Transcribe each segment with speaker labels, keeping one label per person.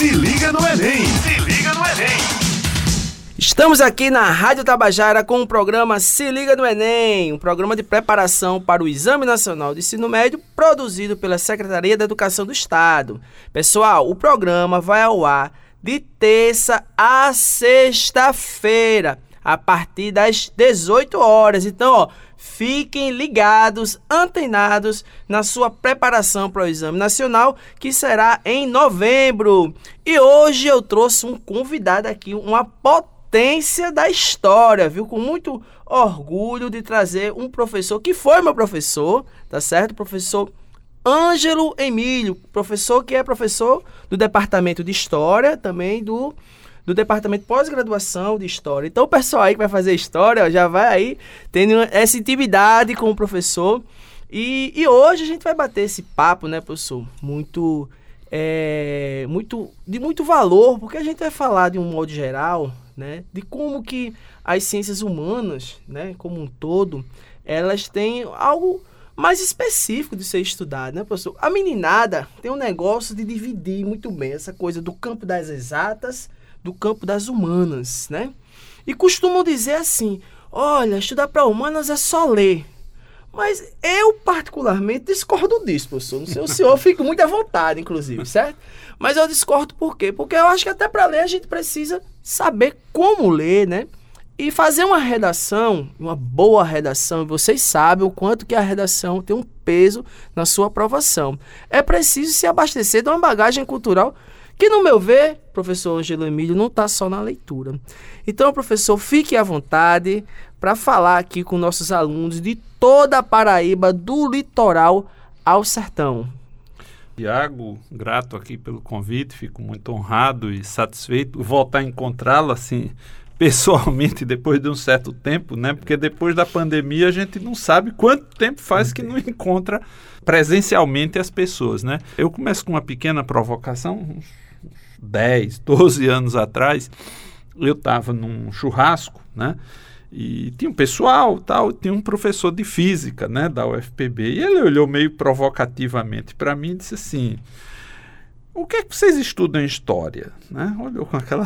Speaker 1: Se liga no Enem! Se liga no Enem!
Speaker 2: Estamos aqui na Rádio Tabajara com o programa Se Liga no Enem, um programa de preparação para o Exame Nacional de Ensino Médio produzido pela Secretaria da Educação do Estado. Pessoal, o programa vai ao ar de terça a sexta-feira, a partir das 18 horas. Então, ó, fiquem ligados, antenados na sua preparação para o Exame Nacional, que será em novembro. E hoje eu trouxe um convidado aqui, uma potência da história, viu? Com muito orgulho de trazer um professor que foi meu professor, tá certo? Professor Ângelo Emílio, professor que é professor do Departamento de História, também do, do Departamento de Pós-Graduação de História. Então, o pessoal aí que vai fazer História ó, já vai aí tendo essa intimidade com o professor. E, e hoje a gente vai bater esse papo, né, professor? Muito, é, muito, de muito valor, porque a gente vai falar de um modo geral, né, de como que as ciências humanas, né, como um todo, elas têm algo mais específico de ser estudado, né, professor? A meninada tem um negócio de dividir muito bem essa coisa do campo das exatas do campo das humanas, né? E costumam dizer assim: olha, estudar para humanas é só ler. Mas eu, particularmente, discordo disso, professor. Não sei o senhor, fico muito à vontade, inclusive, certo? Mas eu discordo por quê? Porque eu acho que até para ler a gente precisa saber como ler, né? E fazer uma redação, uma boa redação, vocês sabem o quanto que a redação tem um peso na sua aprovação. É preciso se abastecer de uma bagagem cultural que, no meu ver, professor Angelo Emílio, não está só na leitura. Então, professor, fique à vontade para falar aqui com nossos alunos de toda a Paraíba, do litoral ao sertão.
Speaker 3: Tiago, grato aqui pelo convite, fico muito honrado e satisfeito voltar a encontrá-lo assim pessoalmente depois de um certo tempo, né? Porque depois da pandemia a gente não sabe quanto tempo faz que não encontra presencialmente as pessoas, né? Eu começo com uma pequena provocação, 10, 12 anos atrás, eu estava num churrasco, né? E tinha um pessoal, tal, tinha um professor de física, né, da UFPB, e ele olhou meio provocativamente para mim e disse assim: "O que é que vocês estudam em história?", né? Olhou com aquela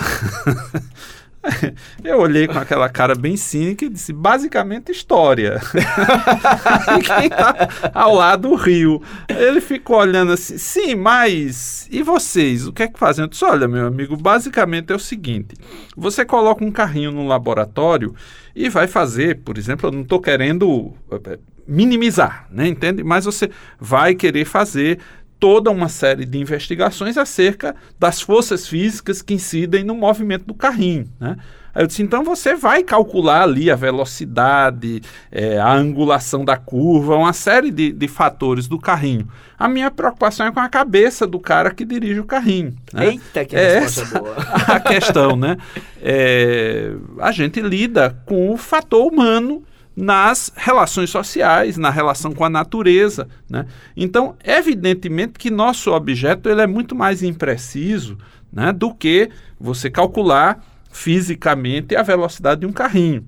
Speaker 3: Eu olhei com aquela cara bem cínica e disse, basicamente história. Quem tá ao lado do rio. Ele ficou olhando assim, sim, mas e vocês? O que é que fazem? Eu disse, olha, meu amigo, basicamente é o seguinte: você coloca um carrinho no laboratório e vai fazer, por exemplo, eu não estou querendo eh, minimizar, né, entende? Mas você vai querer fazer toda uma série de investigações acerca das forças físicas que incidem no movimento do carrinho. Né? Aí eu disse, então você vai calcular ali a velocidade, é, a angulação da curva, uma série de, de, fatores do carrinho. A minha preocupação é com a cabeça do cara que dirige o carrinho. Né?
Speaker 2: Eita, que é essa boa.
Speaker 3: a questão, né? É, a gente lida com o fator humano nas relações sociais, na relação com a natureza. Né? Então, evidentemente que nosso objeto ele é muito mais impreciso né, do que você calcular fisicamente a velocidade de um carrinho.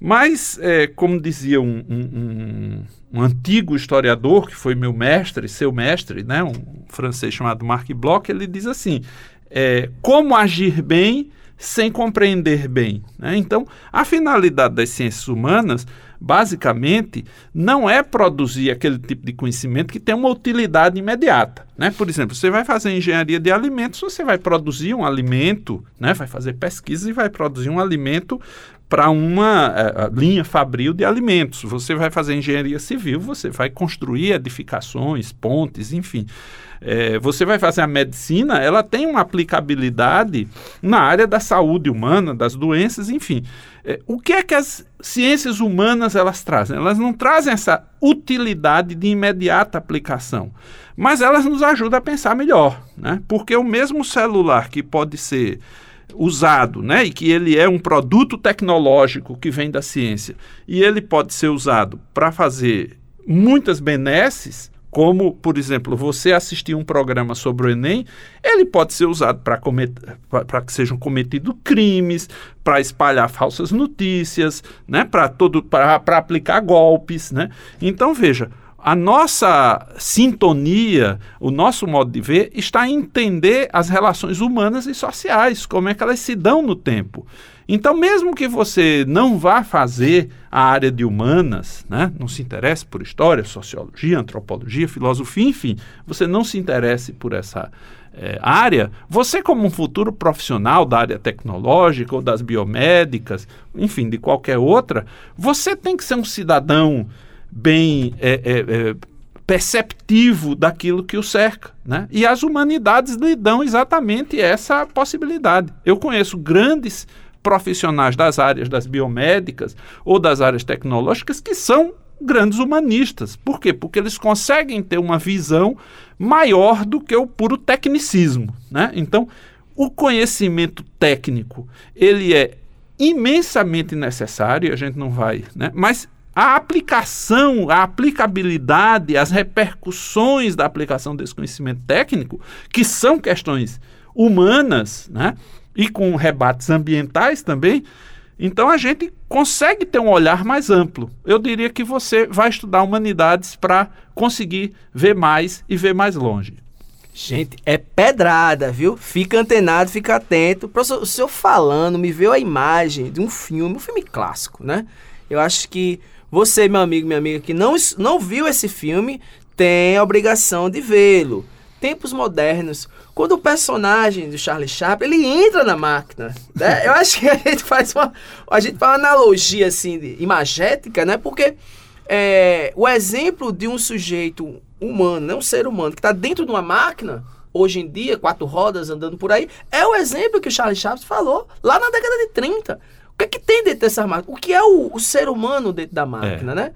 Speaker 3: Mas, é, como dizia um, um, um, antigo historiador, que foi meu mestre, seu mestre, né, um francês chamado Marc Bloch, ele diz assim: é, como agir bem sem compreender bem. Né? Então, a finalidade das ciências humanas, basicamente, não é produzir aquele tipo de conhecimento que tem uma utilidade imediata. Né? Por exemplo, você vai fazer engenharia de alimentos, você vai produzir um alimento, né? vai fazer pesquisa e vai produzir um alimento para uma uh, linha fabril de alimentos. Você vai fazer engenharia civil, você vai construir edificações, pontes, enfim é, você vai fazer a medicina, ela tem uma aplicabilidade na área da saúde humana, das doenças, enfim. É, o que é que as ciências humanas elas trazem? Elas não trazem essa utilidade de imediata aplicação, mas elas nos ajudam a pensar melhor, né? Porque o mesmo celular que pode ser usado, né, e que ele é um produto tecnológico que vem da ciência, e ele pode ser usado para fazer muitas benesses, como, por exemplo, você assistir um programa sobre o Enem, ele pode ser usado para que sejam cometidos crimes, para espalhar falsas notícias, né, para aplicar golpes. Né? Então, veja, a nossa sintonia, o nosso modo de ver está em entender as relações humanas e sociais, como é que elas se dão no tempo. Então, mesmo que você não vá fazer a área de humanas, né, não se interesse por história, sociologia, antropologia, filosofia, enfim, você não se interesse por essa é, área, você, como um futuro profissional da área tecnológica ou das biomédicas, enfim, de qualquer outra, você tem que ser um cidadão bem é, é, é, perceptivo daquilo que o cerca. Né? E as humanidades lhe dão exatamente essa possibilidade. Eu conheço grandes profissionais das áreas das biomédicas ou das áreas tecnológicas que são grandes humanistas. Por quê? Porque eles conseguem ter uma visão maior do que o puro tecnicismo. Né? Então, o conhecimento técnico ele é imensamente necessário, a gente não vai, né? mas a aplicação, a aplicabilidade, as repercussões da aplicação desse conhecimento técnico, que são questões humanas, né? E com rebates ambientais também. Então a gente consegue ter um olhar mais amplo. Eu diria que você vai estudar humanidades para conseguir ver mais e ver mais longe.
Speaker 2: Gente, é pedrada, viu? Fica antenado, fica atento. Professor, o senhor falando, me veio a imagem de um filme, um filme clássico, né? Eu acho que você, meu amigo, minha amiga, que não, não viu esse filme, tem a obrigação de vê-lo. Tempos modernos, quando o personagem do Charlie Chaplin ele entra na máquina, né? Eu acho que a gente faz uma, a gente faz uma analogia assim imagética, né? Porque é, o exemplo de um sujeito humano, né? um ser humano que está dentro de uma máquina, hoje em dia, quatro rodas andando por aí, é o exemplo que o Charlie Chaplin falou lá na década de 30 que, é que tem dentro dessa máquina? O que é o, o ser humano dentro da máquina, é. né?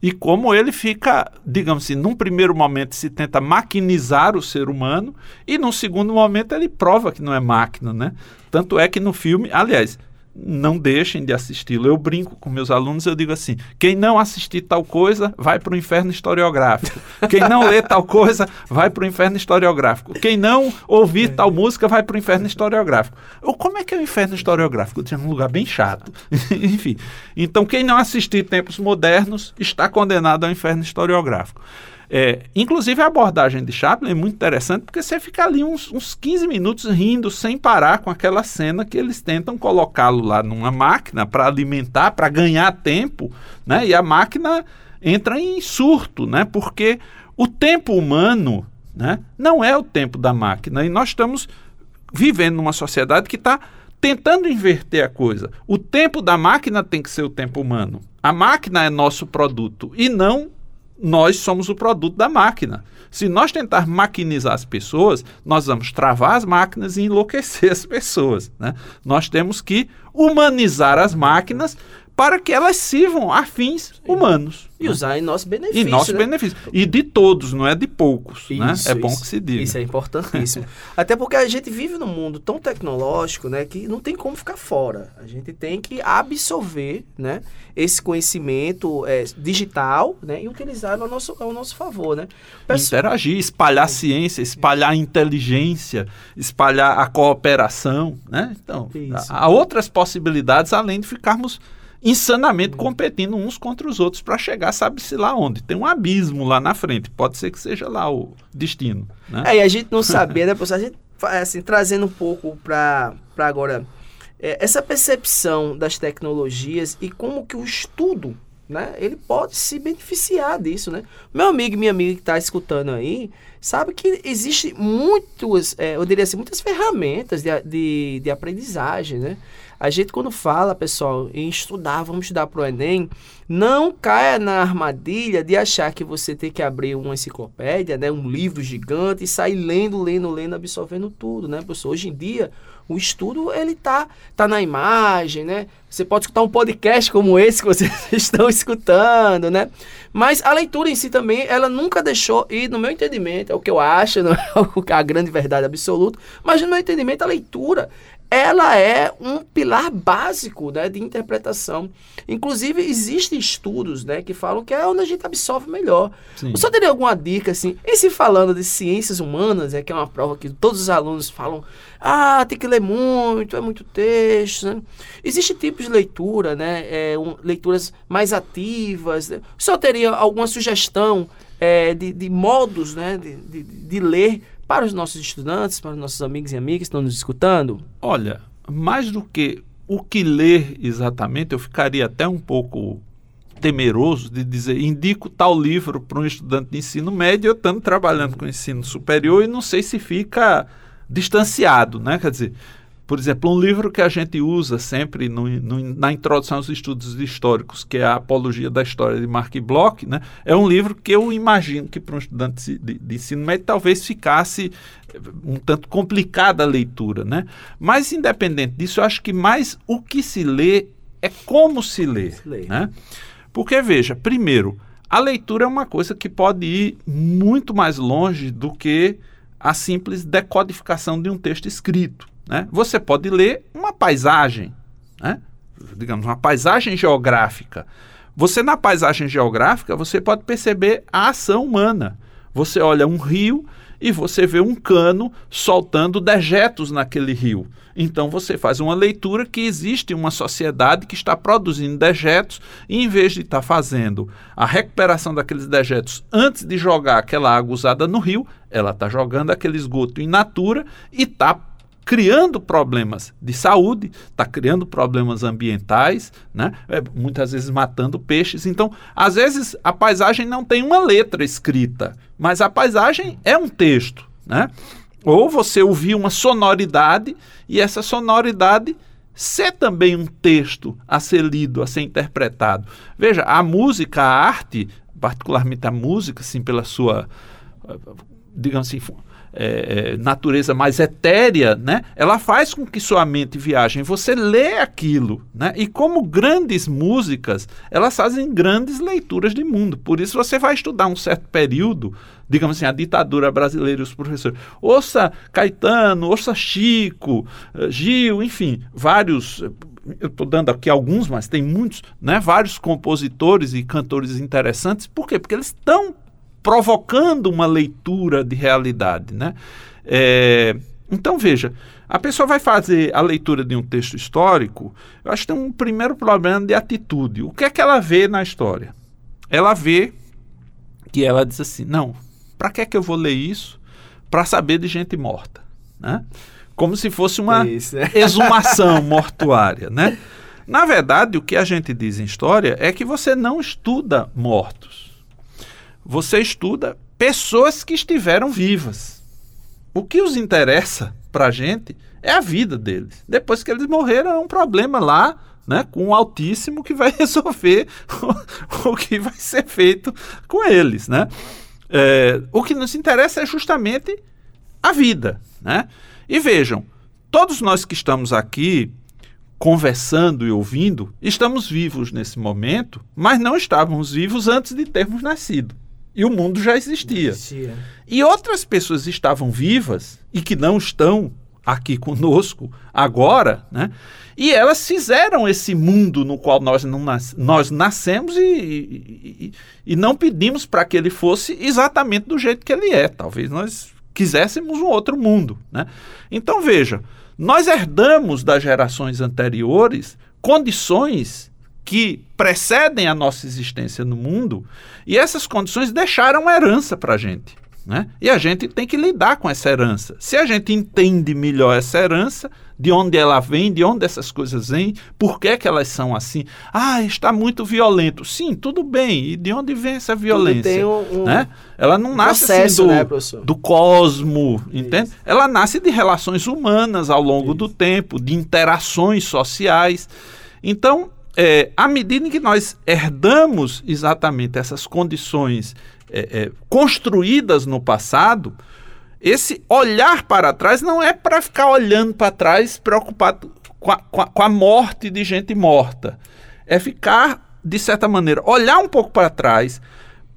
Speaker 3: E como ele fica, digamos assim, num primeiro momento se tenta maquinizar o ser humano e num segundo momento ele prova que não é máquina, né? Tanto é que no filme, aliás, não deixem de assisti-lo. Eu brinco com meus alunos, eu digo assim: quem não assistir tal coisa, vai para o inferno historiográfico. Quem não lê tal coisa, vai para o inferno historiográfico. Quem não ouvir tal música, vai para o inferno historiográfico. Como é que é o inferno historiográfico? É um lugar bem chato. Enfim. Então, quem não assistir Tempos Modernos está condenado ao inferno historiográfico. É, inclusive a abordagem de Chaplin é muito interessante porque você fica ali uns, uns 15 minutos rindo sem parar com aquela cena que eles tentam colocá-lo lá numa máquina para alimentar, para ganhar tempo, né? E a máquina entra em surto, né? Porque o tempo humano, né? Não é o tempo da máquina e nós estamos vivendo numa sociedade que está tentando inverter a coisa. O tempo da máquina tem que ser o tempo humano. A máquina é nosso produto e não nós somos o produto da máquina. Se nós tentar maquinizar as pessoas, nós vamos travar as máquinas e enlouquecer as pessoas. Né? Nós temos que humanizar as máquinas para que elas sirvam a fins humanos.
Speaker 2: E né? usar em nosso benefício.
Speaker 3: Em nosso né? benefício. E de todos, não é de poucos. Isso, né? É bom
Speaker 2: isso.
Speaker 3: que se diga.
Speaker 2: Isso é importantíssimo. Até porque a gente vive num mundo tão tecnológico né, que não tem como ficar fora. A gente tem que absorver né, esse conhecimento é, digital né, e utilizar ao nosso, ao nosso favor. Né?
Speaker 3: Interagir, espalhar ciência, espalhar inteligência, espalhar a cooperação. Né? Então, há outras possibilidades além de ficarmos insanamente competindo uns contra os outros para chegar, sabe-se lá onde. Tem um abismo lá na frente. Pode ser que seja lá o destino. Né?
Speaker 2: É, e a gente não sabia, né, professor? A gente, assim, trazendo um pouco para agora é, essa percepção das tecnologias e como que o estudo né? Ele pode se beneficiar disso, né? Meu amigo e minha amiga que está escutando aí, sabe que existe muitos, é, eu diria assim, muitas ferramentas de, de, de aprendizagem, né? A gente, quando fala, pessoal, em estudar, vamos estudar para o Enem, não caia na armadilha de achar que você tem que abrir uma enciclopédia, né, um livro gigante e sair lendo, lendo, lendo, absorvendo tudo, né, pessoal? Hoje em dia, o estudo, ele tá, tá na imagem, né? Você pode escutar um podcast como esse que vocês estão escutando, né? Mas a leitura em si também, ela nunca deixou, e no meu entendimento, é o que eu acho, não é a grande verdade absoluta, mas no meu entendimento a leitura ela é um pilar básico né, de interpretação. Inclusive, existem estudos né, que falam que é onde a gente absorve melhor. Sim. Você teria alguma dica, assim, em se falando de ciências humanas, é que é uma prova que todos os alunos falam, ah, tem que ler muito, é muito texto. Né? Existem tipos de leitura, né, é, um, leituras mais ativas. Né? Senhor teria alguma sugestão é, de, de, modos né, de, de, de ler para os nossos estudantes, para os nossos amigos e amigas que estão nos escutando?
Speaker 3: Olha, mais do que o que ler exatamente, eu ficaria até um pouco temeroso de dizer, indico tal livro para um estudante de ensino médio, eu estando trabalhando com ensino superior e não sei se fica distanciado, né? Quer dizer, por exemplo, um livro que a gente usa sempre no, no, na introdução aos estudos históricos, que é a Apologia da História de Mark Bloch, né, é um livro que eu imagino que para um estudante de, de, ensino médio talvez ficasse um tanto complicada a leitura. Né? Mas, independente disso, eu acho que mais o que se lê é como se lê. Se lê. Né? Porque, veja, primeiro, a leitura é uma coisa que pode ir muito mais longe do que a simples decodificação de um texto escrito. Né? Você pode ler uma paisagem, né? digamos, uma paisagem geográfica. Você, na paisagem geográfica, você pode perceber a ação humana. Você olha um rio e você vê um cano soltando dejetos naquele rio. Então você faz uma leitura que existe uma sociedade que está produzindo dejetos e em vez de estar fazendo a recuperação daqueles dejetos antes de jogar aquela água usada no rio, ela está jogando aquele esgoto in natura e está criando problemas de saúde, está criando problemas ambientais, né? É, muitas vezes matando peixes. Então, às vezes, a paisagem não tem uma letra escrita, mas a paisagem é um texto. Né? Ou você ouvir uma sonoridade e essa sonoridade ser também um texto a ser lido, a ser interpretado. Veja, a música, a arte, particularmente a música, assim, pela sua, digamos assim, é, é, natureza mais etérea, né? Ela faz com que sua mente viaje. Você lê aquilo, né? E como grandes músicas, elas fazem grandes leituras de mundo. Por isso você vai estudar um certo período, digamos assim, a ditadura brasileira e os professores. Ouça Caetano, ouça Chico, eh, Gil, enfim, vários eu estou dando aqui alguns, mas tem muitos, né? Vários compositores e cantores interessantes. Por quê? Porque eles estão provocando uma leitura de realidade. Né? É, então, veja, a pessoa vai fazer a leitura de um texto histórico, eu acho que tem um primeiro problema de atitude. O que é que ela vê na história? Ela vê que ela diz assim: não, para que é que eu vou ler isso? Para saber de gente morta. Né? Como se fosse uma isso, né? exumação mortuária. Né? Na verdade, o que a gente diz em história é que você não estuda mortos você estuda pessoas que estiveram vivas. O que os interessa para a gente é a vida deles. Depois que eles morreram, é um problema lá, né, com o Altíssimo que vai resolver o, o, que vai ser feito com eles, né? É, o que nos interessa é justamente a vida, né? E vejam, todos nós que estamos aqui conversando e ouvindo, estamos vivos nesse momento, mas não estávamos vivos antes de termos nascido e o mundo já existia. existia. E outras pessoas estavam vivas e que não estão aqui conosco agora, né? E elas fizeram esse mundo no qual nós, não nas, nós nascemos e, e, e não pedimos para que ele fosse exatamente do jeito que ele é. Talvez nós quiséssemos um outro mundo, né? Então veja, nós herdamos das gerações anteriores condições que precedem a nossa existência no mundo, e essas condições deixaram herança para a gente. Né? E a gente tem que lidar com essa herança. Se a gente entende melhor essa herança, de onde ela vem, de onde essas coisas vêm, por que, que elas são assim. Ah, está muito violento. Sim, tudo bem. E de onde vem essa violência? Um, um né? Ela não nasce assim processo, assim do, né, do cosmo, entende? Isso. Ela nasce de relações humanas ao longo Isso. do tempo, de interações sociais. Então, é, à medida em que nós herdamos exatamente essas condições é, é, construídas no passado, esse olhar para trás não é para ficar olhando para trás preocupado com a, com, a, com a, morte de gente morta. É ficar, de certa maneira, olhar um pouco para trás,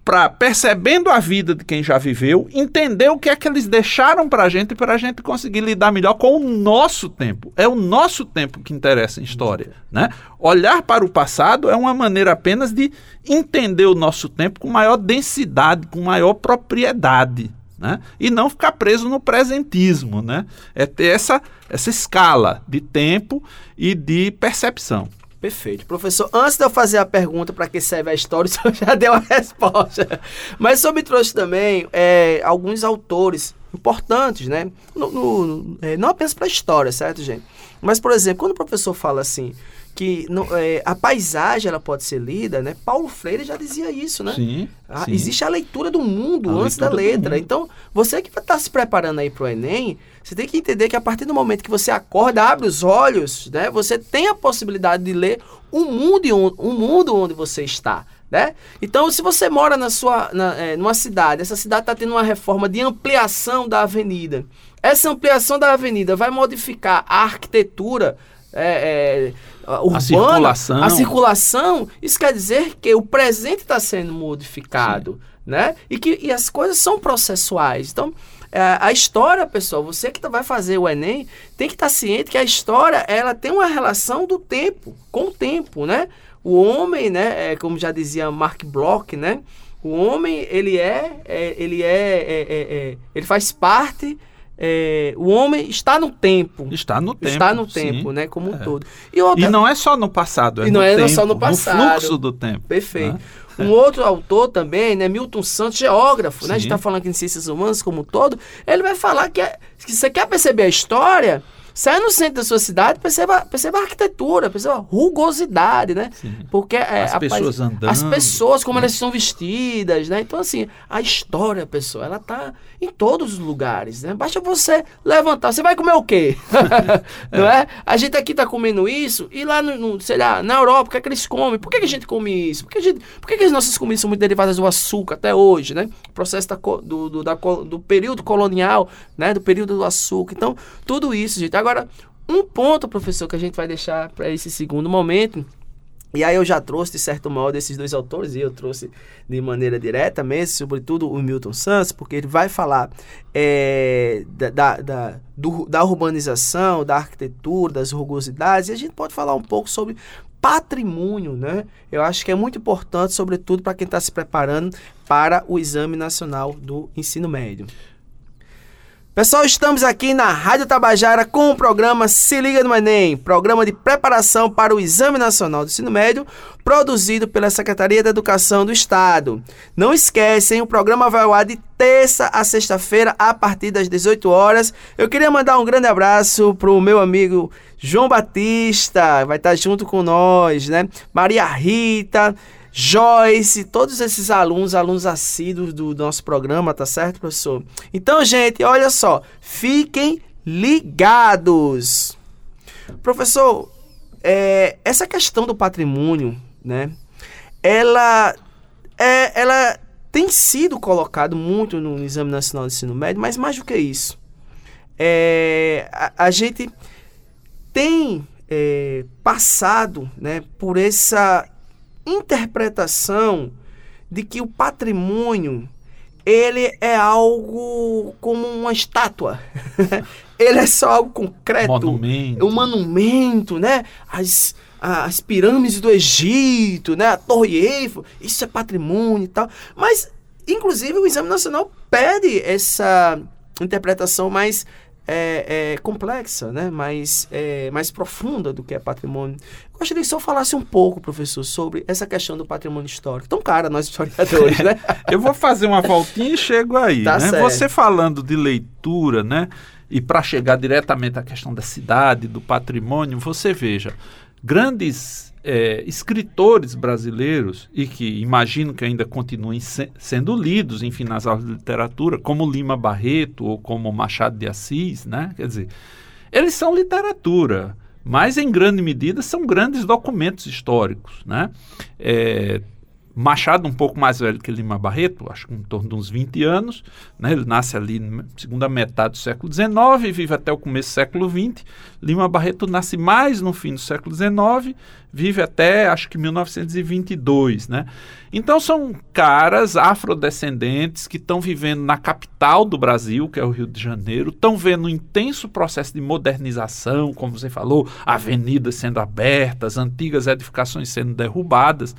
Speaker 3: para percebendo a vida de quem já viveu, entender o que é que eles deixaram para a gente para a gente conseguir lidar melhor com o nosso tempo. É o nosso tempo que interessa em história, né? Olhar para o passado é uma maneira apenas de entender o nosso tempo com maior densidade, com maior propriedade, né? E não ficar preso no presentismo, né? É ter essa essa escala de tempo e de percepção.
Speaker 2: Perfeito. Professor, antes de eu fazer a pergunta para que serve a história, o senhor já deu a resposta. Mas o senhor me trouxe também é, alguns autores importantes, né? No, no, é, não apenas para a história, certo, gente? Mas, por exemplo, quando o professor fala assim, que no, é, a paisagem ela pode ser lida, né? Paulo Freire já dizia isso, né?
Speaker 3: Sim,
Speaker 2: ah,
Speaker 3: sim.
Speaker 2: Existe a leitura do mundo
Speaker 3: A
Speaker 2: antes da letra. Então, você que está se preparando aí para o Enem, você tem que entender que a partir do momento que você acorda, abre os olhos, né? Você tem a possibilidade de ler o mundo, o mundo onde você está. Né? Então, se você mora na sua, na, é, numa cidade, essa cidade está tendo uma reforma de ampliação da avenida. Essa ampliação da avenida vai modificar a arquitetura é, é, urbana,
Speaker 3: circulação.
Speaker 2: a circulação. Isso quer dizer que o presente está sendo modificado, né? E que e as coisas são processuais. Então, é, a história, pessoal, você que tá- vai fazer o Enem, tem que estar ciente que a história ela tem uma relação do tempo, com o tempo, né? O homem, né, é, como já dizia Mark Bloch, né? O homem, ele é, é, ele é, é, é, é, ele faz parte, é, o homem está no tempo.
Speaker 3: Está no tempo.
Speaker 2: está no
Speaker 3: sim.
Speaker 2: tempo, né, como um
Speaker 3: É.
Speaker 2: todo. E, outra,
Speaker 3: E não é só no passado, é
Speaker 2: E
Speaker 3: no
Speaker 2: não é
Speaker 3: tempo,
Speaker 2: só no passado.
Speaker 3: fluxo do tempo.
Speaker 2: Perfeito.
Speaker 3: né?
Speaker 2: Um outro autor também, né, Milton Santos, geógrafo, né? A gente
Speaker 3: Sim.
Speaker 2: está falando aqui em ciências humanas como um todo. Ele vai falar que, é- que você quer perceber a história, saia no centro da sua cidade, perceba, perceba a arquitetura, perceba a rugosidade, né?
Speaker 3: Sim.
Speaker 2: Porque é,
Speaker 3: As pessoas andando,
Speaker 2: As pessoas, como
Speaker 3: né?
Speaker 2: elas estão vestidas, né? Então, assim, a história, pessoal, ela tá em todos os lugares, né? Basta você levantar. Você vai comer o quê? Não é? A gente aqui tá comendo isso e lá, no, no- sei lá, na Europa, o que é que eles comem? Por que, que a gente come isso? Por que, a gente, por que, que as nossas comidas são muito derivadas do açúcar até hoje, né? O processo da do, do, da do período colonial, né? Do período do açúcar. Então, tudo isso, gente. Agora, um ponto, professor, que a gente vai deixar para esse segundo momento e aí eu já trouxe, de certo modo, esses dois autores, e eu trouxe de maneira direta mesmo, sobretudo o Milton Santos, porque ele vai falar é, da, da, da, do- da urbanização, da arquitetura, das rugosidades, e a gente pode falar um pouco sobre patrimônio, né? Eu acho que é muito importante, sobretudo para quem está se preparando para o Exame Nacional do Ensino Médio. Pessoal, estamos aqui na Rádio Tabajara com o programa Se Liga no Enem, programa de preparação para o Exame Nacional do Ensino Médio, produzido pela Secretaria da Educação do Estado. Não esquecem, o programa vai ao ar de terça a sexta-feira, a partir das 18 horas. Eu queria mandar um grande abraço para o meu amigo João Batista, vai estar junto com nós, né? Maria Rita, Joyce, todos esses alunos, alunos assíduos do nosso programa, tá certo, professor? Então, gente, olha só, fiquem ligados. Professor, é, essa questão do patrimônio, né? Ela, é, ela tem sido colocado muito no Exame Nacional de Ensino Médio, mas mais do que isso, é, a, a gente tem é, passado, né, por essa interpretação de que o patrimônio ele é algo como uma estátua. ele é só algo concreto.
Speaker 3: Monumento.
Speaker 2: Um monumento, né? As, as pirâmides do Egito, né? A Torre Eiffel, isso é patrimônio e tal. Mas, inclusive, o Exame Nacional pede essa interpretação mais é, é, complexa, né? mais, é, mais profunda do que é patrimônio. Gostaria que o senhor falasse um pouco, professor, sobre essa questão do patrimônio histórico. Tão cara nós historiadores, né?
Speaker 3: Eu vou fazer uma voltinha e chego aí.
Speaker 2: Tá
Speaker 3: né?
Speaker 2: certo.
Speaker 3: Você falando de leitura, né? E para chegar diretamente à questão da cidade, do patrimônio, você veja, grandes é, escritores brasileiros, e que imagino que ainda continuem se- sendo lidos, enfim, nas aulas de literatura, como Lima Barreto ou como Machado de Assis, né? Quer dizer, eles são literatura, mas em grande medida são grandes documentos históricos, né? É, Machado um pouco mais velho que Lima Barreto, acho que em torno de uns 20 anos, né? ele nasce ali na segunda metade do século XIX e vive até o começo do século XX. Lima Barreto nasce mais no fim do século XIX, vive até acho que 1922. Né? Então são caras afrodescendentes que estão vivendo na capital do Brasil, que é o Rio de Janeiro, estão vendo um intenso processo de modernização, como você falou, avenidas sendo abertas, antigas edificações sendo derrubadas.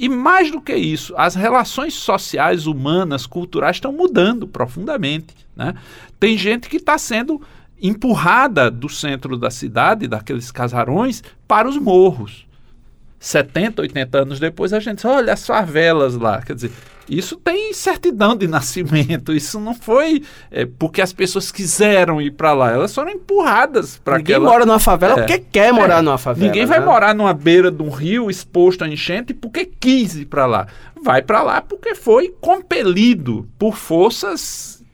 Speaker 3: E mais do que isso, as relações sociais, humanas, culturais estão mudando profundamente. Né? Tem gente que está sendo empurrada do centro da cidade, daqueles casarões, para os morros. 70, 80 anos depois, a gente diz, olha as favelas lá. Quer dizer, isso tem certidão de nascimento. Isso não foi é, porque as pessoas quiseram ir para lá. Elas foram empurradas para
Speaker 2: Ninguém
Speaker 3: aquela...
Speaker 2: mora numa favela é. porque quer morar é. numa favela.
Speaker 3: Ninguém vai né? morar numa beira de um rio exposto a enchente porque quis ir para lá. Vai para lá porque foi compelido por forças,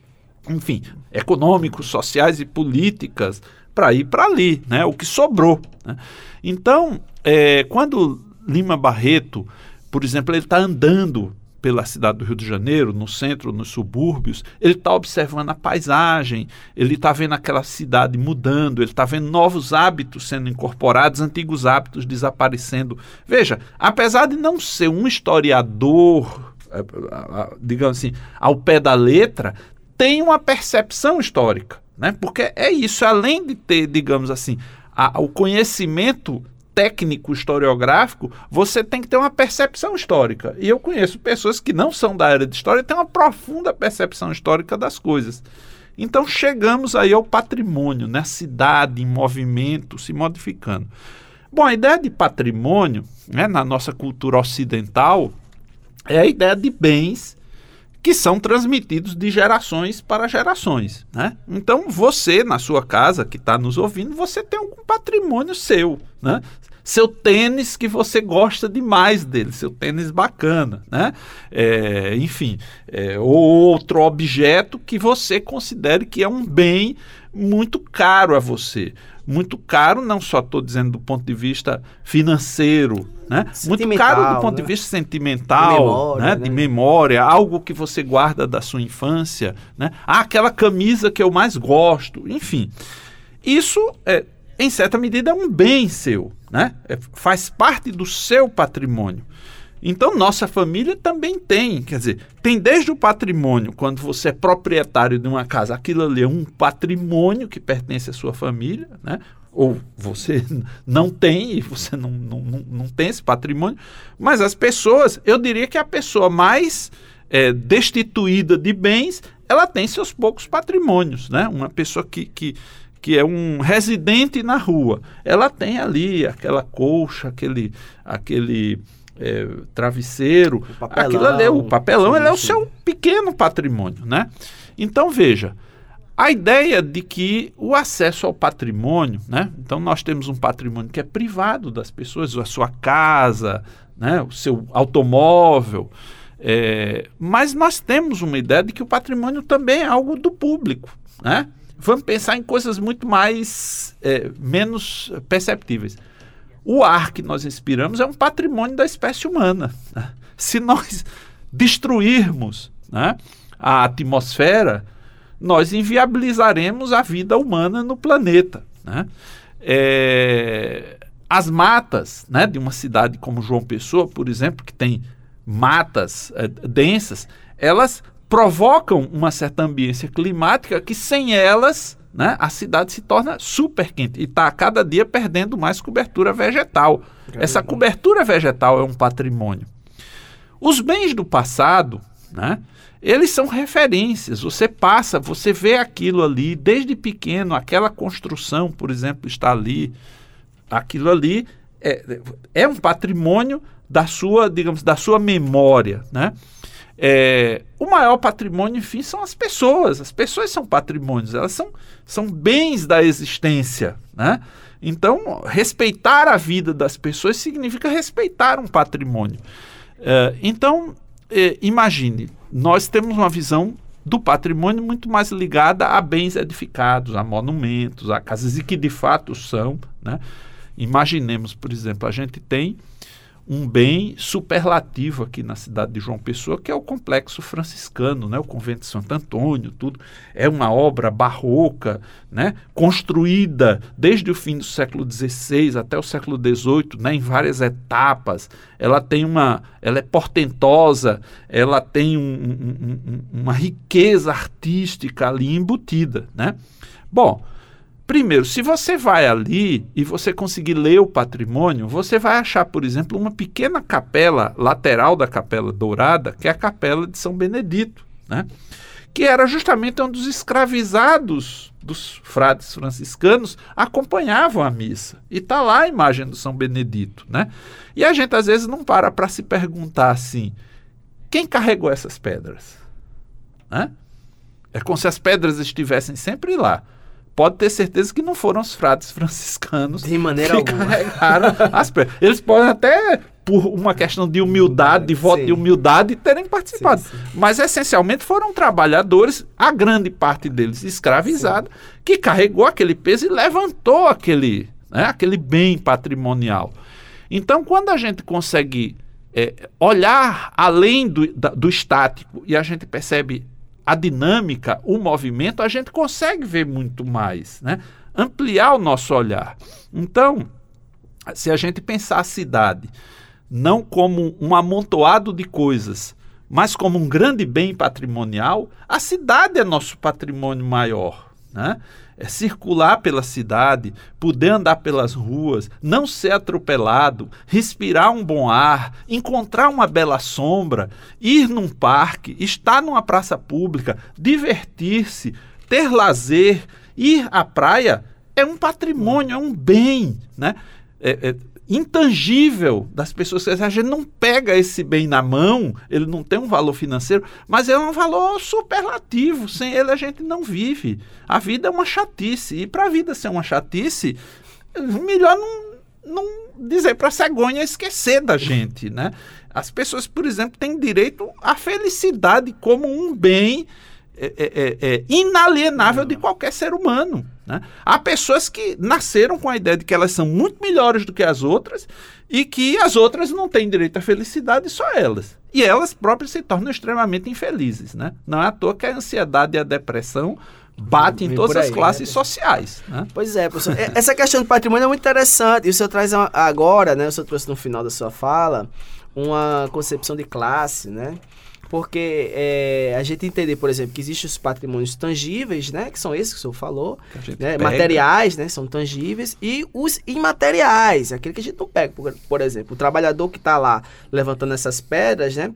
Speaker 3: enfim, econômicos, sociais e políticas para ir para ali, né? O que sobrou. Né? Então, é, quando Lima Barreto, por exemplo, ele está andando pela cidade do Rio de Janeiro, no centro, nos subúrbios, ele está observando a paisagem, ele está vendo aquela cidade mudando, ele está vendo novos hábitos sendo incorporados, antigos hábitos desaparecendo. Veja, apesar de não ser um historiador, é, digamos assim, ao pé da letra, tem uma percepção histórica, né? Porque é isso, além de ter, digamos assim, a, o conhecimento técnico historiográfico, você tem que ter uma percepção histórica. E eu conheço pessoas que não são da área de história e têm uma profunda percepção histórica das coisas. Então chegamos aí ao patrimônio, né? cidade em movimento, se modificando. Bom, a ideia de patrimônio, né, na nossa cultura ocidental, é a ideia de bens que são transmitidos de gerações para gerações. Né? Então, você, na sua casa, que está nos ouvindo, você tem algum patrimônio seu. Né? seu tênis que você gosta demais dele, seu tênis bacana, né? É, enfim, é, ou outro objeto que você considere que é um bem muito caro a você. Muito caro, não só estou dizendo do ponto de vista financeiro, né? Muito caro do ponto né? de vista sentimental, de memória, né? né? de memória, algo que você guarda da sua infância, né? Ah, aquela camisa que eu mais gosto, enfim. Isso é, em certa medida, é um bem seu, né? É, faz parte do seu patrimônio. Então, nossa família também tem, quer dizer, tem desde o patrimônio, quando você é proprietário de uma casa, aquilo ali é um patrimônio que pertence à sua família, né? ou você não tem você não, não, não, tem esse patrimônio, mas as pessoas, eu diria que a pessoa mais é, destituída de bens, ela tem seus poucos patrimônios, né? Uma pessoa que, que que é um residente na rua, ela tem ali aquela colcha, aquele, aquele é, travesseiro, papelão, aquilo ali, o papelão sim, ele é o seu pequeno patrimônio, né? Então veja, a ideia de que o acesso ao patrimônio, né? Então nós temos um patrimônio que é privado das pessoas, a sua casa, né? o seu automóvel, é, mas nós temos uma ideia de que o patrimônio também é algo do público, né? vamos pensar em coisas muito mais é, menos perceptíveis. O ar que nós respiramos é um patrimônio da espécie humana. Né? Se nós destruirmos né, a atmosfera, nós inviabilizaremos a vida humana no planeta. Né? É, as matas né, de uma cidade como João Pessoa, por exemplo, que tem matas é, densas, elas provocam uma certa ambiência climática que sem elas né, a cidade se torna super quente e está a cada dia perdendo mais cobertura vegetal. Essa cobertura vegetal é um patrimônio. Os bens do passado, né, eles são referências. Você passa, você vê aquilo ali desde pequeno, aquela construção, por exemplo, está ali. Aquilo ali é, é um patrimônio da sua, digamos, da sua memória, né? É, o maior patrimônio, enfim, são as pessoas. As pessoas são patrimônios, elas são, são bens da existência. Né? Então, respeitar a vida das pessoas significa respeitar um patrimônio. É, então, é, imagine, nós temos uma visão do patrimônio muito mais ligada a bens edificados, a monumentos, a casas, e que de fato são. Né? Imaginemos, por exemplo, a gente tem um bem superlativo aqui na cidade de João Pessoa, que é o complexo franciscano, né? o convento de Santo Antônio, tudo. É uma obra barroca, né? construída desde o fim do século XVI até o século XVIII, né? em várias etapas. Ela tem uma, ela é portentosa, ela tem um, um, um, uma riqueza artística ali embutida, né? Bom, Primeiro, se você vai ali e você conseguir ler o patrimônio, você vai achar, por exemplo, uma pequena capela lateral da Capela Dourada, que é a Capela de São Benedito, né? que era justamente onde os escravizados dos frades franciscanos acompanhavam a missa. E está lá a imagem do São Benedito. Né? E a gente às vezes não para para se perguntar assim: quem carregou essas pedras? Né? É como se as pedras estivessem sempre lá pode ter certeza que não foram os frades franciscanos
Speaker 2: de maneira
Speaker 3: que
Speaker 2: alguma.
Speaker 3: carregaram as pedras. Eles podem até, por uma questão de humildade, de voto
Speaker 2: Sim.
Speaker 3: de humildade, terem participado.
Speaker 2: Sim,
Speaker 3: Mas essencialmente foram trabalhadores, a grande parte deles escravizada, que carregou aquele peso e levantou aquele, né, aquele bem patrimonial. Então, quando a gente consegue é, olhar além do, da, do estático e a gente percebe a dinâmica, o movimento, a gente consegue ver muito mais, né? ampliar o nosso olhar. Então, se a gente pensar a cidade não como um amontoado de coisas, mas como um grande bem patrimonial, a cidade é nosso patrimônio maior. Né? É circular pela cidade, poder andar pelas ruas, não ser atropelado, respirar um bom ar, encontrar uma bela sombra, ir num parque, estar numa praça pública, divertir-se, ter lazer, ir à praia é um patrimônio, é um bem, né? É, é, intangível das pessoas. A gente não pega esse bem na mão, ele não tem um valor financeiro, mas é um valor superlativo. Sem ele a gente não vive. A vida é uma chatice. E para a vida ser uma chatice, melhor não, não dizer para a cegonha esquecer da gente. Né? As pessoas, por exemplo, têm direito à felicidade como um bem. É, é, é, inalienável de qualquer ser humano. Né? Há pessoas que nasceram com a ideia de que elas são muito melhores do que as outras e que as outras não têm direito à felicidade, só elas. E elas próprias se tornam extremamente infelizes. Né? Não é à toa que a ansiedade e a depressão batem em todas
Speaker 2: aí,
Speaker 3: as classes
Speaker 2: né?
Speaker 3: sociais. Né?
Speaker 2: Pois é, professor. É, Essa questão do patrimônio é muito interessante. E o senhor traz agora, né? O senhor trouxe no final da sua fala uma concepção de classe, né? Porque é, a gente entender, por exemplo, que existem os patrimônios tangíveis, né? Que são esses que o senhor falou, né? Materiais, né? São tangíveis. E os imateriais, aquele que a gente não pega. Por, por exemplo, o trabalhador que está lá levantando essas pedras, né?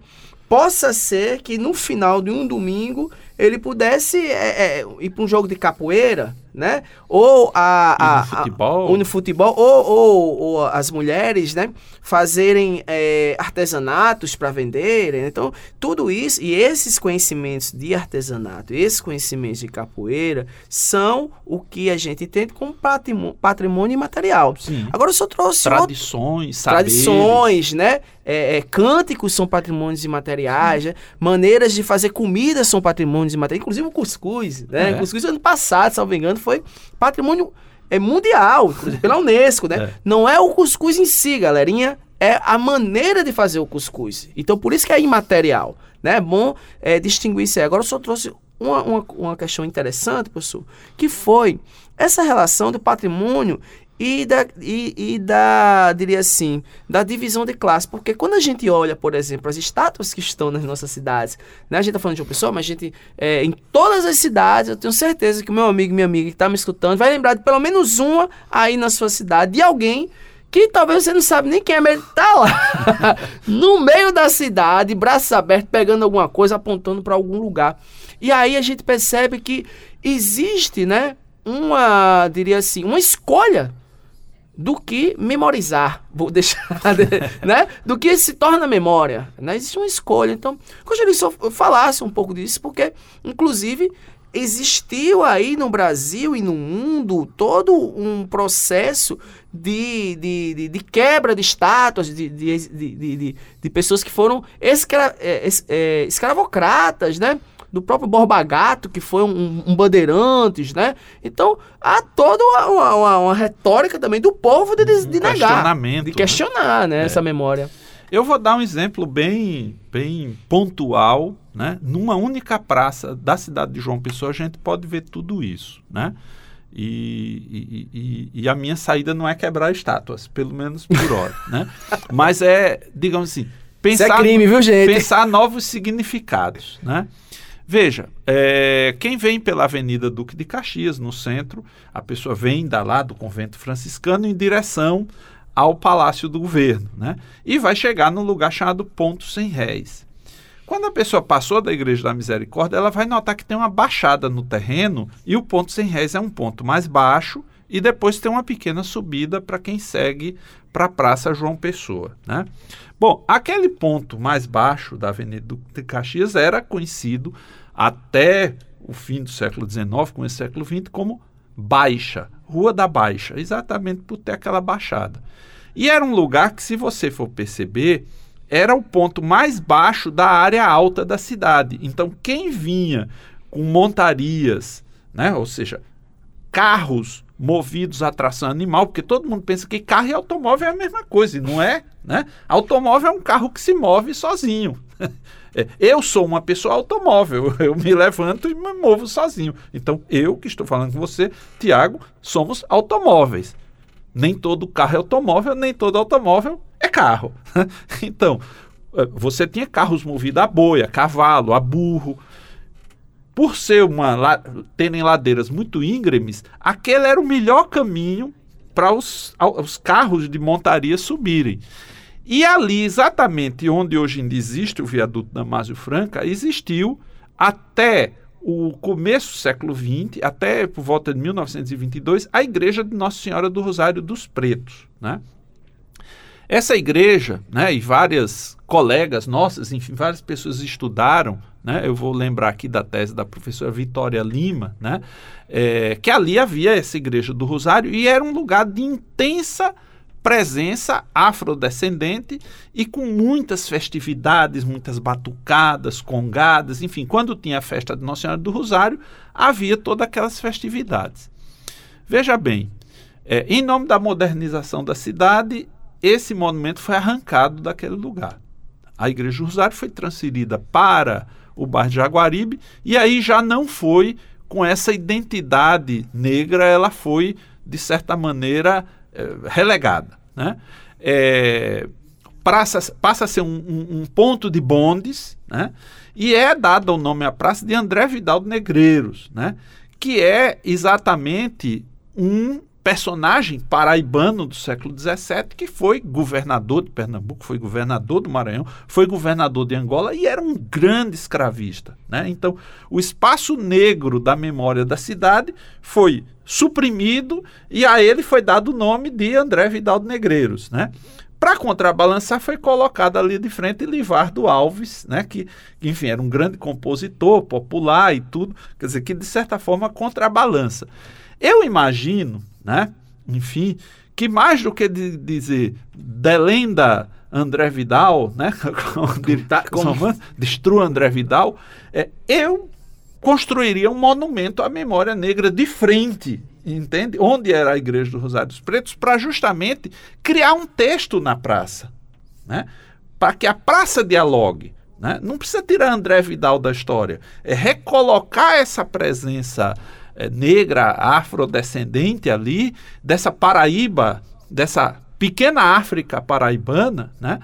Speaker 2: Possa ser que no final de um domingo ele pudesse é, é, ir para um jogo de capoeira, né? Ou a,
Speaker 3: Ir no
Speaker 2: a, a-
Speaker 3: futebol.
Speaker 2: ou ou, ou, as mulheres, né? Fazerem é, artesanatos para venderem. Então, tudo isso, e esses conhecimentos de artesanato, esses conhecimentos de capoeira, são o que a gente entende como patrimônio, patrimônio imaterial.
Speaker 3: Sim.
Speaker 2: Agora, o senhor trouxe outro
Speaker 3: Tradições, saberes.
Speaker 2: tradições, né? É, é, cânticos são patrimônios imateriais, né? maneiras de fazer comida são patrimônios imateriais, inclusive o cuscuz, né?
Speaker 3: É.
Speaker 2: Cuscuz ano passado, se não me engano, foi patrimônio é, mundial, pela Unesco, né?
Speaker 3: É.
Speaker 2: Não é o cuscuz em si, galerinha, é a maneira de fazer o cuscuz. Então, por isso que é imaterial, né? É bom é, distinguir isso aí. Agora, eu só trouxe uma, uma, uma questão interessante, professor, que foi essa relação do patrimônio e da, e, e da, diria assim, da divisão de classe. Porque quando a gente olha, por exemplo, as estátuas que estão nas nossas cidades, né? A gente está falando de uma pessoa, mas a gente, é, em todas as cidades, eu tenho certeza que o meu amigo, minha amiga que está me escutando, vai lembrar de pelo menos uma aí na sua cidade, de alguém que talvez você não sabe nem quem é, mas ele tá lá, no meio da cidade, braços abertos, pegando alguma coisa, apontando para algum lugar. E aí a gente percebe que existe, né, uma, diria assim, uma escolha do que memorizar, vou deixar, né? Do que se torna memória, né? Existe uma escolha. Então, gostaria que falasse um pouco disso, porque, inclusive, existiu aí no Brasil e no mundo todo um processo de, de, de, de quebra de estátuas, de, de, de, de, de- pessoas que foram escra, é, é, escravocratas, né? Do próprio Borba Gato, que foi um, um bandeirantes, né? Então, há toda uma, uma, uma retórica também do povo de, de, de negar,
Speaker 3: questionamento,
Speaker 2: de
Speaker 3: né?
Speaker 2: questionar, né, essa memória.
Speaker 3: Eu vou dar um exemplo bem, bem pontual, né? Numa única praça da cidade de João Pessoa, a gente pode ver tudo isso, né? E, e, e, e a minha saída não é quebrar estátuas, pelo menos por hora, né? Mas é, digamos assim,
Speaker 2: Isso
Speaker 3: pensar,
Speaker 2: é crime, viu, gente?
Speaker 3: pensar novos significados, né? Veja, é, quem vem pela Avenida Duque de Caxias, no centro, a pessoa vem da lá do convento franciscano em direção ao Palácio do Governo, né? E vai chegar num lugar chamado Ponto Sem Réis. Quando a pessoa passou da Igreja da Misericórdia, ela vai notar que tem uma baixada no terreno e o Ponto Sem Réis é um ponto mais baixo e depois tem uma pequena subida para quem segue para a Praça João Pessoa, né? Bom, aquele ponto mais baixo da Avenida de Caxias era conhecido até o fim do século XIX, começo do século XX, como Baixa, Rua da Baixa, exatamente por ter aquela baixada. E era um lugar que, se você for perceber, era o ponto mais baixo da área alta da cidade. Então, quem vinha com montarias, né, ou seja, carros movidos a tração animal, porque todo mundo pensa que carro e automóvel é a mesma coisa, e não é, né? Automóvel é um carro que se move sozinho. Eu sou uma pessoa automóvel, eu me levanto e me movo sozinho. Então, eu que estou falando com você, Tiago, somos automóveis. Nem todo carro é automóvel, nem todo automóvel é carro. Então, eh, você tinha carros movidos a boi, a cavalo, a burro. Por ser uma terem ladeiras muito íngremes, aquele era o melhor caminho para os, os carros de montaria subirem. E ali, exatamente onde hoje ainda existe o viaduto Damásio Franca, existiu até o começo do século XX, até por volta de 1922, a igreja de Nossa Senhora do Rosário dos Pretos. Né? Essa igreja, né, e várias colegas nossas, enfim, várias pessoas estudaram, né, eu vou lembrar aqui da tese da professora Vitória Lima, né, é, que ali havia essa igreja do Rosário e era um lugar de intensa presença afrodescendente e com muitas festividades, muitas batucadas, congadas, enfim, quando tinha a festa de Nossa Senhora do Rosário, havia todas aquelas festividades. Veja bem, é, em nome da modernização da cidade, esse monumento foi arrancado daquele lugar. A Igreja do Rosário foi transferida para o bairro de Jaguaribe e aí já não foi com essa identidade negra, ela foi, de certa maneira, eh, relegada. Né? É, praça, passa a ser um, um- um ponto de bondes né? e é dado o nome à praça de André Vidal de Negreiros, né? que é exatamente um personagem paraibano do século XVII que foi governador de Pernambuco, foi governador do Maranhão, foi governador de Angola e era um grande escravista. Né? Então, o espaço negro da memória da cidade foi suprimido e a ele foi dado o nome de André Vidal de Negreiros. Né? Para contrabalançar, foi colocado ali de frente Livardo Alves, né, que, que, enfim, era um grande compositor, popular e tudo, quer dizer, que de certa forma contrabalança. Eu imagino, né, enfim, que mais do que de, dizer delenda André Vidal, né, como, destrua André Vidal, é, eu construiria um monumento à memória negra de frente, entende? Onde era a Igreja do Rosário dos Pretos, para justamente criar um texto na praça, né? Para que a praça dialogue. Né? Não precisa tirar André Vidal da história, é recolocar essa presença negra, afrodescendente ali, dessa Paraíba, dessa pequena África paraibana, né?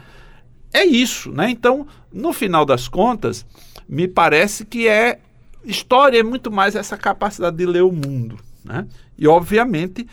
Speaker 3: É isso, né? Então, no final das contas, me parece que é história é muito mais essa capacidade de ler o mundo, né? E obviamente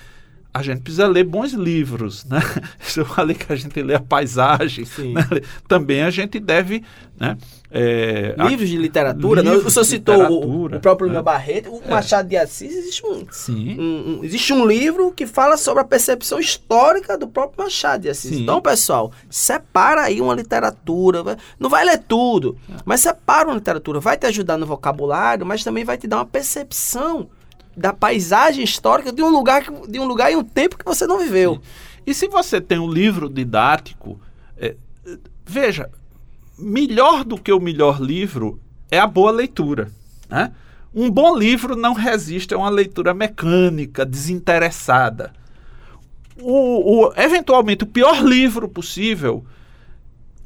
Speaker 3: a gente precisa ler bons livros, né? Se eu falei que a gente lê a paisagem,
Speaker 2: Sim.
Speaker 3: né? também a gente deve, né? É, a-
Speaker 2: Livros de literatura, né?
Speaker 3: Livros
Speaker 2: o senhor citou o, o próprio
Speaker 3: né?
Speaker 2: Barreto, o Machado de Assis, existe um,
Speaker 3: Sim.
Speaker 2: um- um- existe um livro que fala sobre a percepção histórica do próprio Machado de Assis.
Speaker 3: Sim.
Speaker 2: Então, pessoal, separa aí uma literatura, não vai ler tudo, mas separa uma literatura, vai te ajudar no vocabulário, mas também vai te dar uma percepção da paisagem histórica de um lugar, de um lugar e um tempo que você não viveu.
Speaker 3: E se você tem um livro didático, é, veja, melhor do que o melhor livro é a boa leitura. Né? Um bom livro não resiste a uma leitura mecânica, desinteressada. O, o, eventualmente, o pior livro possível,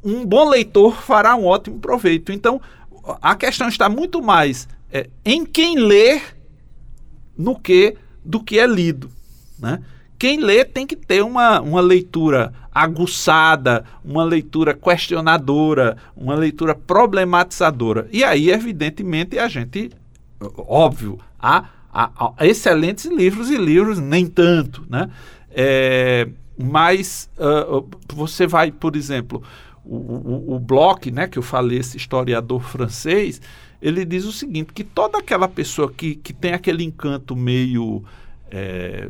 Speaker 3: um bom leitor fará um ótimo proveito. Então, a questão está muito mais é, em quem lê no que do que é lido. Né? Quem lê tem que ter uma, uma leitura aguçada, uma leitura questionadora, uma leitura problematizadora. E aí, evidentemente, a gente, óbvio, há, há, há excelentes livros e livros nem tanto, né? É, mas uh, você vai, por exemplo, o, o, o Bloch, né, que eu falei, esse historiador francês, ele diz o seguinte, que toda aquela pessoa que, que tem aquele encanto meio é,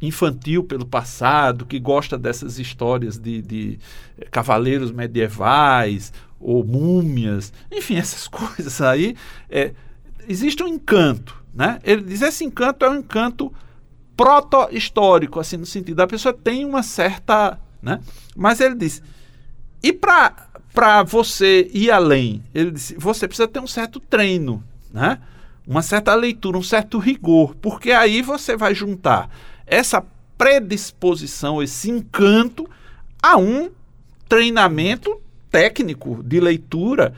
Speaker 3: infantil pelo passado, que gosta dessas histórias de, de eh, cavaleiros medievais ou múmias, enfim, essas coisas aí, é, existe um encanto, né? Ele diz esse encanto é um encanto proto-histórico, assim, no sentido, a pessoa tem uma certa, né? Mas ele diz, e para para você ir além, ele disse, você precisa ter um certo treino, né? Uma certa leitura, um certo rigor, porque aí você vai juntar essa predisposição, esse encanto a um treinamento técnico de leitura,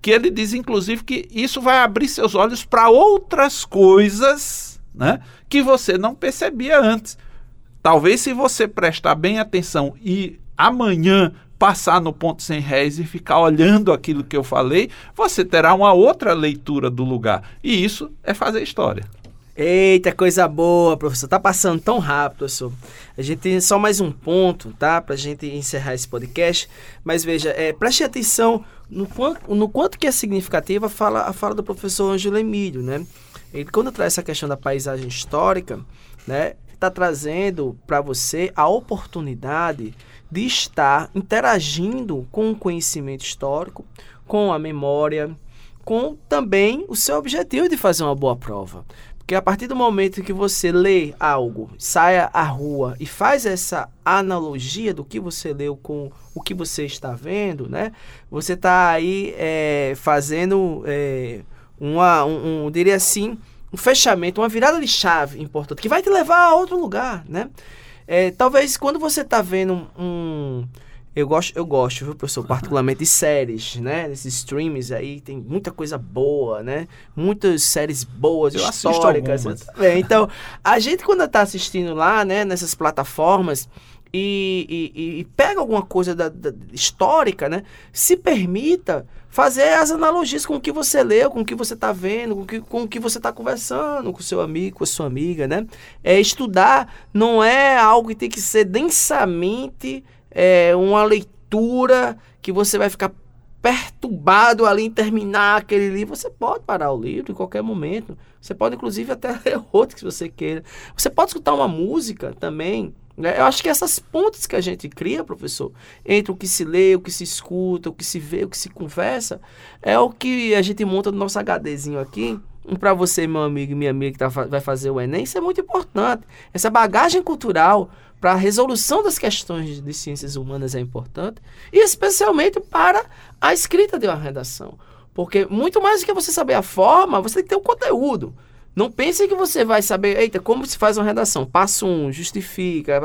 Speaker 3: que ele diz inclusive que isso vai abrir seus olhos para outras coisas, né, que você não percebia antes. Talvez se você prestar bem atenção e amanhã passar no ponto sem réis e ficar olhando aquilo que eu falei, você terá uma outra leitura do lugar. E isso é fazer história.
Speaker 2: Eita, coisa boa, professor. Tá passando tão rápido, professor. A gente tem só mais um ponto, tá? Pra gente encerrar esse podcast. Mas veja, é, preste atenção no quanto, no quanto que é significativa a fala, a fala do professor Ângelo Emílio, né? Ele, quando traz essa questão da paisagem histórica, né? Está trazendo para você a oportunidade de estar interagindo com o conhecimento histórico, com a memória, com também o seu objetivo de fazer uma boa prova. Porque a partir do momento que você lê algo, sai à rua e faz essa analogia do que você leu com o que você está vendo, né? Você está aí é, fazendo é, uma, um, um, diria assim, um fechamento, uma virada de chave importante que vai te levar a outro lugar, né? É, talvez quando você está vendo um eu gosto, eu gosto, viu, professor? Particularmente de séries, né? Esses streams aí, tem muita coisa boa, né? Muitas séries boas, eu históricas. É, então, a gente quando está assistindo lá, né, nessas plataformas, e, e, e pega alguma coisa da, da, histórica, né? Se permita fazer as analogias com o que você leu, com o que você está vendo, com o que, com o que você está conversando com o seu amigo, com a sua amiga, né? É, estudar não é algo que tem que ser densamente é, uma leitura que você vai ficar perturbado ali em terminar aquele livro, você pode parar o livro em qualquer momento. Você pode, inclusive, até ler outro se você queira. Você pode escutar uma música também. Né? Eu acho que essas pontes que a gente cria, professor, entre o que se lê, o que se escuta, o que se vê, o que se conversa, é o que a gente monta no nosso HDzinho aqui. Para você, meu amigo e minha amiga que tá, vai fazer o Enem, isso é muito importante. Essa bagagem cultural para a resolução das questões de ciências humanas é importante, e especialmente para a escrita de uma redação. Porque muito mais do que você saber a forma, você tem que ter o conteúdo. Não pense que você vai saber, eita, como se faz uma redação. Passo um, justifica,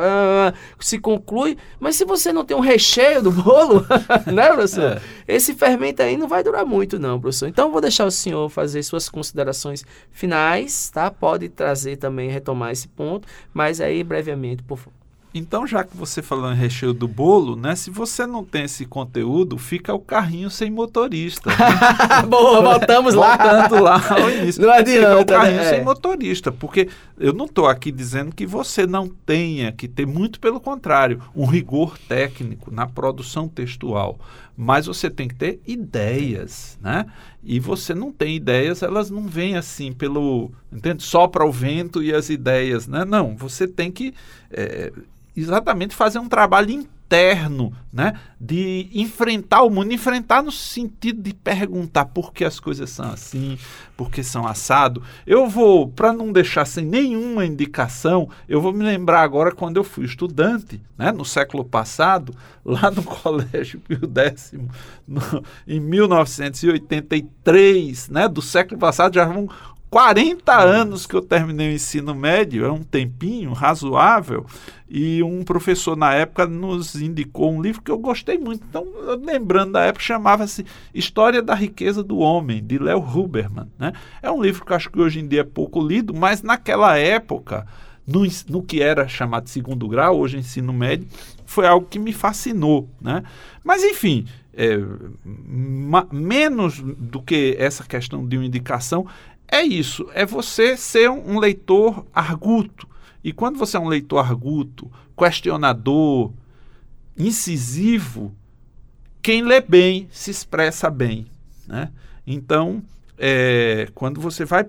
Speaker 2: se conclui. Mas se você não tem um recheio do bolo, né, professor? É. Esse fermento aí não vai durar muito, não, professor. Então, vou deixar o senhor fazer suas considerações finais, tá? Pode trazer também, retomar esse ponto. Mas aí, brevemente, por favor.
Speaker 3: Então, já que você falou em recheio do bolo, né? Se você não tem esse conteúdo, fica o carrinho sem motorista.
Speaker 2: Né? Boa, voltamos lá.
Speaker 3: Voltando lá ao início.
Speaker 2: Não adianta.
Speaker 3: Fica o carrinho
Speaker 2: né?
Speaker 3: sem motorista. Porque eu não estou aqui dizendo que você não tenha que ter, muito pelo contrário, um rigor técnico na produção textual. Mas você tem que ter ideias, né? E você não tem ideias, elas não vêm assim pelo. Entende? Só para o vento e as ideias, né? Não, você tem que. É, exatamente fazer um trabalho fraterno, né? De enfrentar o mundo, enfrentar no sentido de perguntar por que as coisas são assim, por que são assado. Eu vou, para não deixar sem nenhuma indicação, eu vou me lembrar agora quando eu fui estudante, né? No século passado, lá no Colégio Pio X, no, em 1983, né? Do século passado já vão 40 anos que eu terminei o ensino médio, é um tempinho razoável, e um professor na época nos indicou um livro que eu gostei muito. Então, lembrando da época, chamava-se História da Riqueza do Homem, de Léo Huberman. Né? É um livro que acho que hoje em dia é pouco lido, mas naquela época, no, no que era chamado de segundo grau, hoje ensino médio, foi algo que me fascinou. Né? Mas, enfim, é, menos do que essa questão de uma indicação, é isso, é você ser um leitor arguto. E quando você é um leitor arguto, questionador, incisivo, quem lê bem se expressa bem. Né? Então, é, quando você vai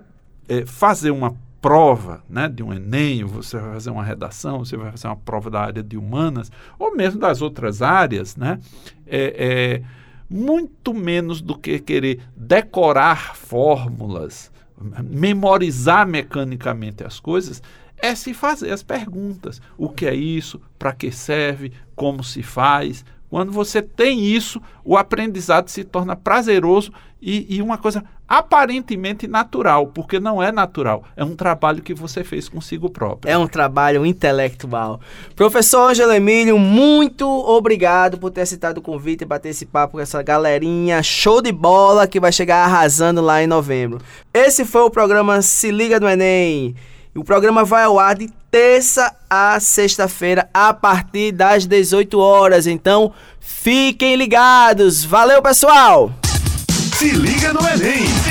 Speaker 3: é, fazer uma prova né, de um Enem, você vai fazer uma redação, você vai fazer uma prova da área de humanas, ou mesmo das outras áreas, né, é, é muito menos do que querer decorar fórmulas, memorizar mecanicamente as coisas, é se fazer as perguntas. O que é isso? Para que serve? Como se faz? Quando você tem isso, o aprendizado se torna prazeroso e, e, uma coisa aparentemente natural, porque não é natural. É um trabalho que você fez consigo próprio.
Speaker 2: É um trabalho intelectual. Professor Ângelo Emílio, muito obrigado por ter aceitado o convite e bater esse papo com essa galerinha show de bola que vai chegar arrasando lá em novembro. Esse foi o programa Se Liga no Enem. O programa vai ao ar de terça a sexta-feira a partir das 18 horas. Então, fiquem ligados. Valeu, pessoal!
Speaker 1: Se liga no Enem!